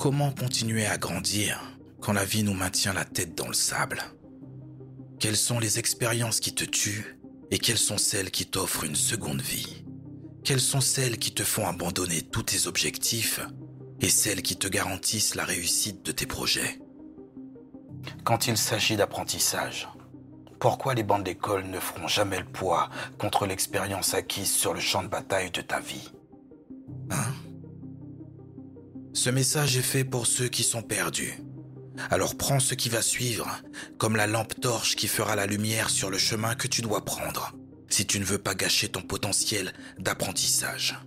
Comment continuer à grandir quand la vie nous maintient la tête dans le sable? Quelles sont les expériences qui te tuent et quelles sont celles qui t'offrent une seconde vie? Quelles sont celles qui te font abandonner tous tes objectifs et celles qui te garantissent la réussite de tes projets? Quand il s'agit d'apprentissage, pourquoi les bancs d'école ne feront jamais le poids contre l'expérience acquise sur le champ de bataille de ta vie? Hein? Ce message est fait pour ceux qui sont perdus. Alors prends ce qui va suivre comme la lampe torche qui fera la lumière sur le chemin que tu dois prendre si tu ne veux pas gâcher ton potentiel d'apprentissage.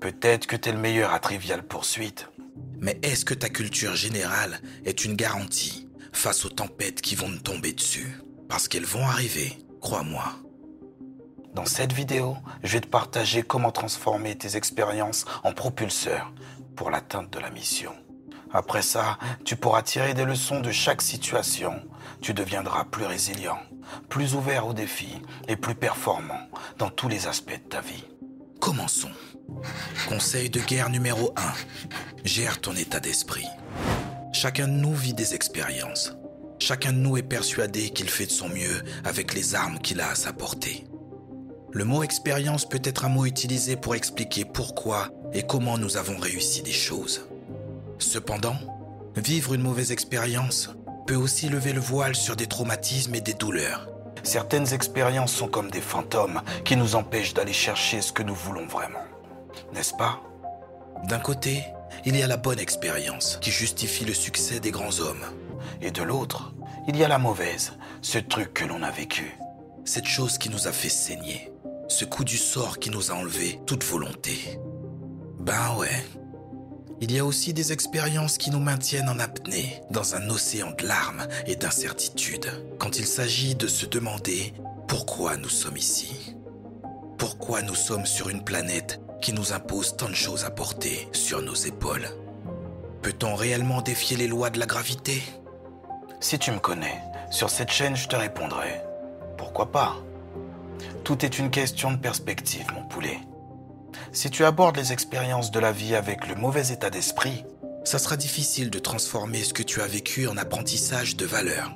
Peut-être que tu es le meilleur à Trivial Poursuite, mais est-ce que ta culture générale est une garantie face aux tempêtes qui vont nous tomber dessus? Parce qu'elles vont arriver, crois-moi. Dans cette vidéo, je vais te partager comment transformer tes expériences en propulseurs pour l'atteinte de la mission. Après ça, tu pourras tirer des leçons de chaque situation. Tu deviendras plus résilient, plus ouvert aux défis et plus performant dans tous les aspects de ta vie. Commençons. Conseil de guerre numéro 1. Gère ton état d'esprit. Chacun de nous vit des expériences. Chacun de nous est persuadé qu'il fait de son mieux avec les armes qu'il a à sa portée. Le mot expérience peut être un mot utilisé pour expliquer pourquoi et comment nous avons réussi des choses. Cependant, vivre une mauvaise expérience peut aussi lever le voile sur des traumatismes et des douleurs. Certaines expériences sont comme des fantômes qui nous empêchent d'aller chercher ce que nous voulons vraiment. N'est-ce pas? D'un côté, il y a la bonne expérience qui justifie le succès des grands hommes. Et de l'autre, il y a la mauvaise, ce truc que l'on a vécu. Cette chose qui nous a fait saigner. Ce coup du sort qui nous a enlevé toute volonté. Ben ouais, il y a aussi des expériences qui nous maintiennent en apnée, dans un océan de larmes et d'incertitudes, quand il s'agit de se demander pourquoi nous sommes ici. Pourquoi nous sommes sur une planète qui nous impose tant de choses à porter sur nos épaules? Peut-on réellement défier les lois de la gravité? Si tu me connais, sur cette chaîne je te répondrai. Pourquoi pas? Tout est une question de perspective, mon poulet. Si tu abordes les expériences de la vie avec le mauvais état d'esprit, ça sera difficile de transformer ce que tu as vécu en apprentissage de valeur.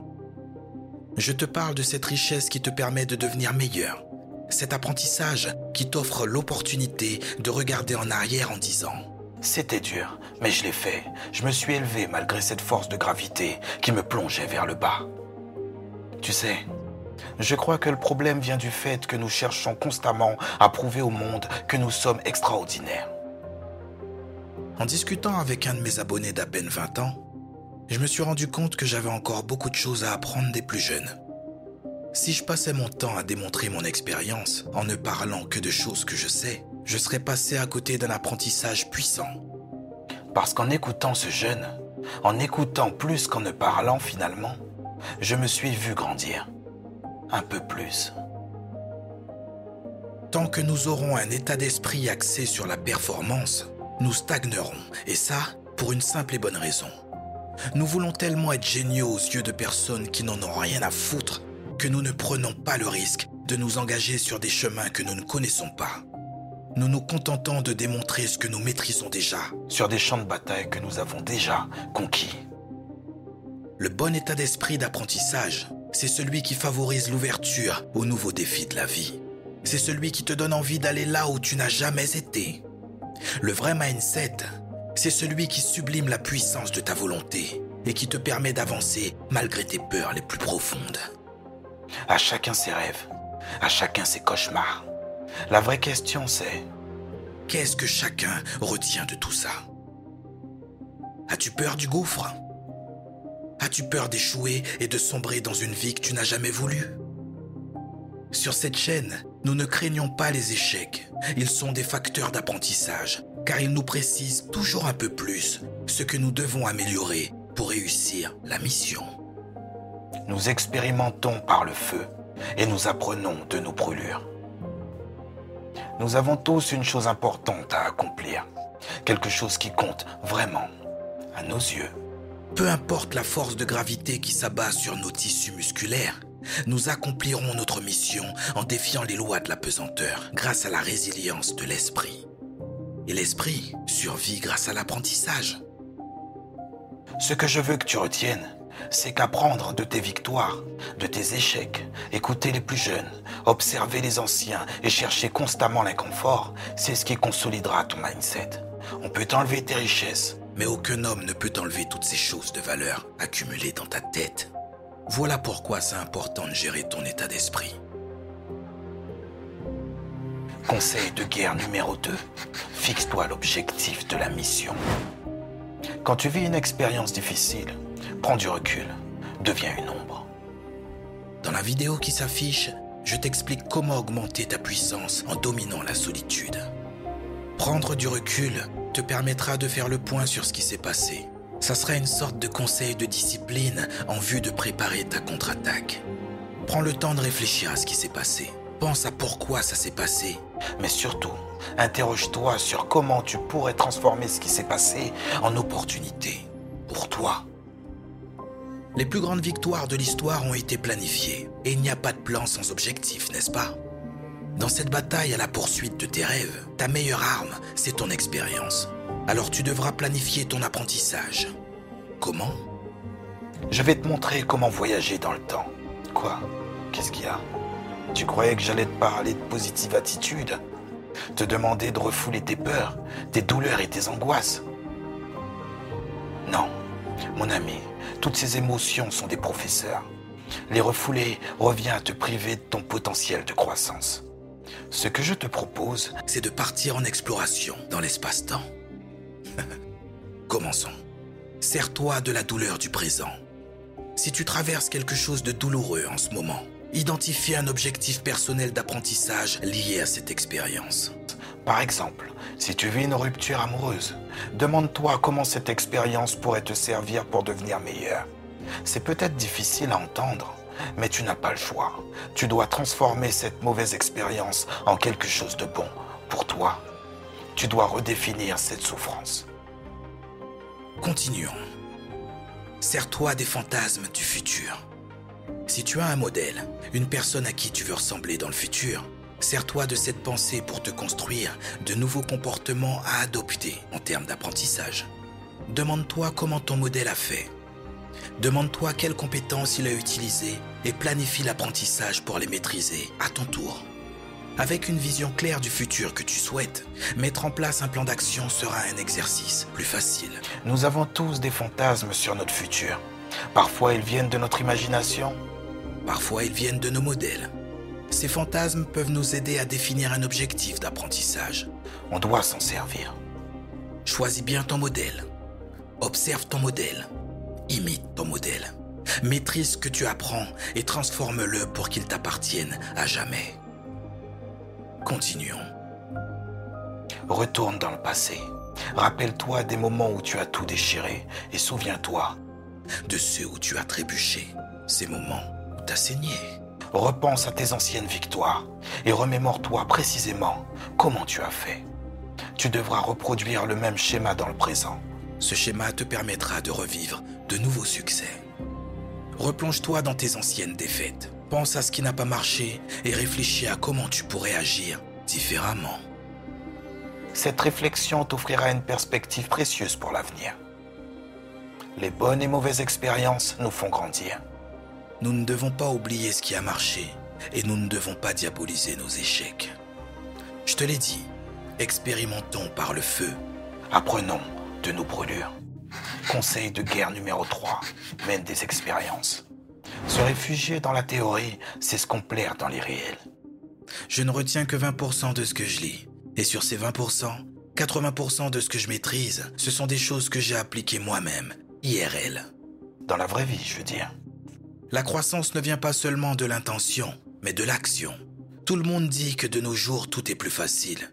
Je te parle de cette richesse qui te permet de devenir meilleur. Cet apprentissage qui t'offre l'opportunité de regarder en arrière en disant ⁇ C'était dur, mais je l'ai fait. Je me suis élevé malgré cette force de gravité qui me plongeait vers le bas. Tu sais, je crois que le problème vient du fait que nous cherchons constamment à prouver au monde que nous sommes extraordinaires. En discutant avec un de mes abonnés d'à peine 20 ans, je me suis rendu compte que j'avais encore beaucoup de choses à apprendre des plus jeunes. Si je passais mon temps à démontrer mon expérience en ne parlant que de choses que je sais, je serais passé à côté d'un apprentissage puissant. Parce qu'en écoutant ce jeune, en écoutant plus qu'en ne parlant finalement, je me suis vu grandir un peu plus. Tant que nous aurons un état d'esprit axé sur la performance, nous stagnerons, et ça pour une simple et bonne raison. Nous voulons tellement être géniaux aux yeux de personnes qui n'en ont rien à foutre que nous ne prenons pas le risque de nous engager sur des chemins que nous ne connaissons pas. Nous nous contentons de démontrer ce que nous maîtrisons déjà sur des champs de bataille que nous avons déjà conquis. Le bon état d'esprit d'apprentissage c'est celui qui favorise l'ouverture aux nouveaux défis de la vie. C'est celui qui te donne envie d'aller là où tu n'as jamais été. Le vrai mindset, c'est celui qui sublime la puissance de ta volonté et qui te permet d'avancer malgré tes peurs les plus profondes. À chacun ses rêves, à chacun ses cauchemars. La vraie question c'est, qu'est-ce que chacun retient de tout ça? As-tu peur du gouffre? As-tu peur d'échouer et de sombrer dans une vie que tu n'as jamais voulu? Sur cette chaîne, nous ne craignons pas les échecs. Ils sont des facteurs d'apprentissage, car ils nous précisent toujours un peu plus ce que nous devons améliorer pour réussir la mission. Nous expérimentons par le feu et nous apprenons de nos brûlures. Nous avons tous une chose importante à accomplir, quelque chose qui compte vraiment à nos yeux. Peu importe la force de gravité qui s'abat sur nos tissus musculaires, nous accomplirons notre mission en défiant les lois de la pesanteur grâce à la résilience de l'esprit. Et l'esprit survit grâce à l'apprentissage. Ce que je veux que tu retiennes, c'est qu'apprendre de tes victoires, de tes échecs, écouter les plus jeunes, observer les anciens et chercher constamment l'inconfort, c'est ce qui consolidera ton mindset. On peut t'enlever tes richesses, mais aucun homme ne peut enlever toutes ces choses de valeur accumulées dans ta tête. Voilà pourquoi c'est important de gérer ton état d'esprit. Conseil de guerre numéro 2. Fixe-toi l'objectif de la mission. Quand tu vis une expérience difficile, prends du recul, deviens une ombre. Dans la vidéo qui s'affiche, je t'explique comment augmenter ta puissance en dominant la solitude. Prendre du recul te permettra de faire le point sur ce qui s'est passé. Ça sera une sorte de conseil de discipline en vue de préparer ta contre-attaque. Prends le temps de réfléchir à ce qui s'est passé. Pense à pourquoi ça s'est passé. Mais surtout, interroge-toi sur comment tu pourrais transformer ce qui s'est passé en opportunité pour toi. Les plus grandes victoires de l'histoire ont été planifiées, et il n'y a pas de plan sans objectif, n'est-ce pas? Dans cette bataille à la poursuite de tes rêves, ta meilleure arme, c'est ton expérience. Alors tu devras planifier ton apprentissage. Comment? Je vais te montrer comment voyager dans le temps. Quoi? Qu'est-ce qu'il y a? Tu croyais que j'allais te parler de positive attitude? Te demander de refouler tes peurs, tes douleurs et tes angoisses? Non, mon ami, toutes ces émotions sont des professeurs. Les refouler revient à te priver de ton potentiel de croissance. Ce que je te propose, c'est de partir en exploration dans l'espace-temps. Commençons. Sers-toi de la douleur du présent. Si tu traverses quelque chose de douloureux en ce moment, Identifier un objectif personnel d'apprentissage lié à cette expérience. Par exemple, si tu vis une rupture amoureuse, demande-toi comment cette expérience pourrait te servir pour devenir meilleur. C'est peut-être difficile à entendre, mais tu n'as pas le choix. Tu dois transformer cette mauvaise expérience en quelque chose de bon pour toi. Tu dois redéfinir cette souffrance. Continuons. Sers-toi des fantasmes du futur. Si tu as un modèle, une personne à qui tu veux ressembler dans le futur, sers-toi de cette pensée pour te construire de nouveaux comportements à adopter en termes d'apprentissage. Demande-toi comment ton modèle a fait. Demande-toi quelles compétences il a utilisées et planifie l'apprentissage pour les maîtriser à ton tour. Avec une vision claire du futur que tu souhaites, mettre en place un plan d'action sera un exercice plus facile. Nous avons tous des fantasmes sur notre futur. Parfois ils viennent de notre imagination. Parfois ils viennent de nos modèles. Ces fantasmes peuvent nous aider à définir un objectif d'apprentissage. On doit s'en servir. Choisis bien ton modèle. Observe ton modèle. Imite ton modèle. Maîtrise ce que tu apprends et transforme-le pour qu'il t'appartienne à jamais. Continuons. Retourne dans le passé. Rappelle-toi des moments où tu as tout déchiré et souviens-toi de ceux où tu as trébuché, ces moments où saigné. Repense à tes anciennes victoires et remémore-toi précisément comment tu as fait. Tu devras reproduire le même schéma dans le présent. Ce schéma te permettra de revivre de nouveaux succès. Replonge-toi dans tes anciennes défaites. Pense à ce qui n'a pas marché et réfléchis à comment tu pourrais agir différemment. Cette réflexion t'offrira une perspective précieuse pour l'avenir. Les bonnes et mauvaises expériences nous font grandir. Nous ne devons pas oublier ce qui a marché et nous ne devons pas diaboliser nos échecs. Je te l'ai dit, expérimentons par le feu. Apprenons de nos brûlures. Conseil de guerre numéro 3, mène des expériences. Se réfugier dans la théorie, c'est se complaire dans les réels. Je ne retiens que 20% de ce que je lis. Et sur ces 20%, 80% de ce que je maîtrise, ce sont des choses que j'ai appliquées moi-même IRL. Dans la vraie vie, je veux dire. La croissance ne vient pas seulement de l'intention, mais de l'action. Tout le monde dit que de nos jours, tout est plus facile.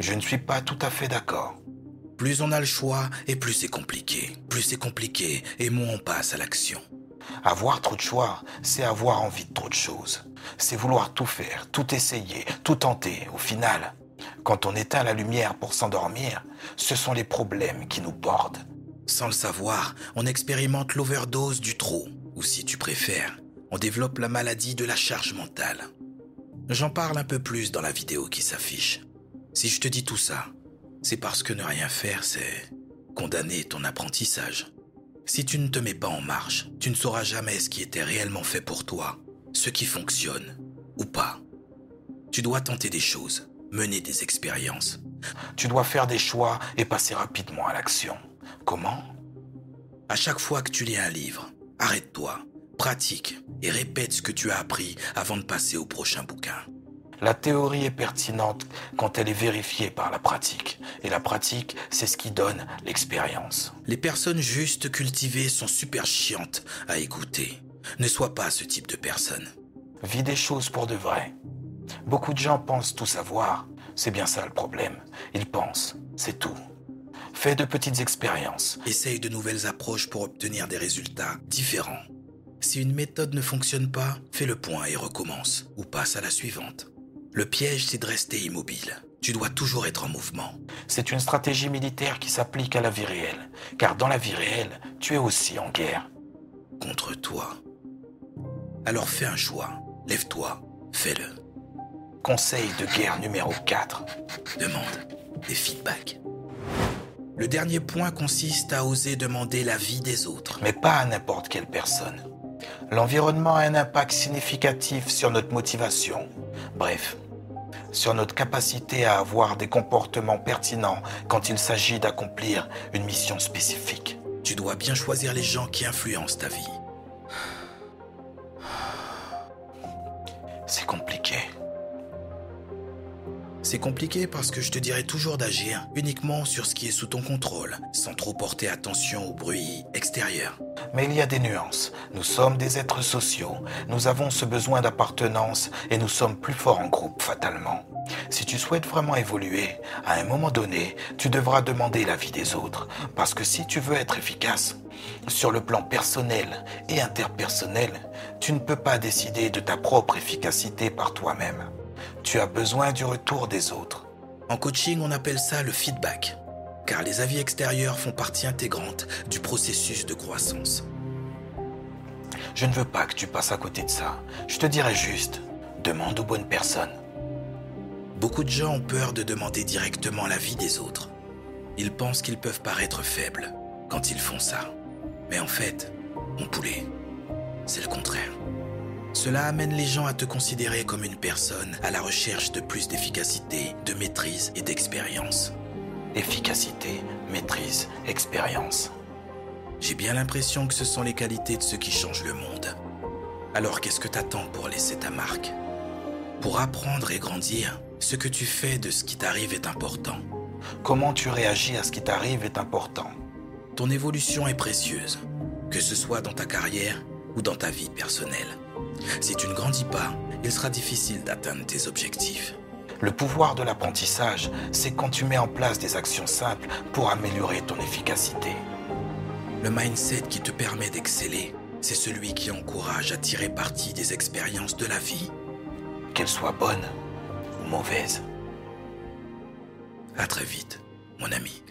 Je ne suis pas tout à fait d'accord. Plus on a le choix et plus c'est compliqué. Plus c'est compliqué et moins on passe à l'action. Avoir trop de choix, c'est avoir envie de trop de choses. C'est vouloir tout faire, tout essayer, tout tenter. Au final, quand on éteint la lumière pour s'endormir, ce sont les problèmes qui nous bordent. Sans le savoir, on expérimente l'overdose du trop, ou si tu préfères, on développe la maladie de la charge mentale. J'en parle un peu plus dans la vidéo qui s'affiche. Si je te dis tout ça, c'est parce que ne rien faire, c'est condamner ton apprentissage. Si tu ne te mets pas en marche, tu ne sauras jamais ce qui était réellement fait pour toi, ce qui fonctionne ou pas. Tu dois tenter des choses, mener des expériences. Tu dois faire des choix et passer rapidement à l'action. Comment? À chaque fois que tu lis un livre, arrête-toi, pratique et répète ce que tu as appris avant de passer au prochain bouquin. La théorie est pertinente quand elle est vérifiée par la pratique. Et la pratique, c'est ce qui donne l'expérience. Les personnes justes cultivées sont super chiantes à écouter. Ne sois pas ce type de personne. Vis des choses pour de vrai. Beaucoup de gens pensent tout savoir. C'est bien ça le problème. Ils pensent, c'est tout. Fais de petites expériences. Essaye de nouvelles approches pour obtenir des résultats différents. Si une méthode ne fonctionne pas, fais le point et recommence, ou passe à la suivante. Le piège, c'est de rester immobile. Tu dois toujours être en mouvement. C'est une stratégie militaire qui s'applique à la vie réelle, car dans la vie réelle, tu es aussi en guerre. Contre toi. Alors fais un choix. Lève-toi. Fais-le. Conseil de guerre numéro 4. Demande des feedbacks. Le dernier point consiste à oser demander l'avis des autres. Mais pas à n'importe quelle personne. L'environnement a un impact significatif sur notre motivation. Bref, sur notre capacité à avoir des comportements pertinents quand il s'agit d'accomplir une mission spécifique. Tu dois bien choisir les gens qui influencent ta vie. C'est compliqué parce que je te dirais toujours d'agir uniquement sur ce qui est sous ton contrôle, sans trop porter attention au bruit extérieur. Mais il y a des nuances. Nous sommes des êtres sociaux. Nous avons ce besoin d'appartenance et nous sommes plus forts en groupe, fatalement. Si tu souhaites vraiment évoluer, à un moment donné, tu devras demander l'avis des autres. Parce que si tu veux être efficace, sur le plan personnel et interpersonnel, tu ne peux pas décider de ta propre efficacité par toi-même. Tu as besoin du retour des autres. En coaching, on appelle ça le feedback, car les avis extérieurs font partie intégrante du processus de croissance. Je ne veux pas que tu passes à côté de ça. Je te dirais juste, demande aux bonnes personnes. Beaucoup de gens ont peur de demander directement l'avis des autres. Ils pensent qu'ils peuvent paraître faibles quand ils font ça. Mais en fait, mon poulet, c'est le contraire. Cela amène les gens à te considérer comme une personne à la recherche de plus d'efficacité, de maîtrise et d'expérience. Efficacité, maîtrise, expérience. J'ai bien l'impression que ce sont les qualités de ceux qui changent le monde. Alors qu'est-ce que t'attends pour laisser ta marque? Pour apprendre et grandir, ce que tu fais de ce qui t'arrive est important. Comment tu réagis à ce qui t'arrive est important. Ton évolution est précieuse, que ce soit dans ta carrière ou dans ta vie personnelle. Si tu ne grandis pas, il sera difficile d'atteindre tes objectifs. Le pouvoir de l'apprentissage, c'est quand tu mets en place des actions simples pour améliorer ton efficacité. Le mindset qui te permet d'exceller, c'est celui qui encourage à tirer parti des expériences de la vie. Qu'elles soient bonnes ou mauvaises. À très vite, mon ami.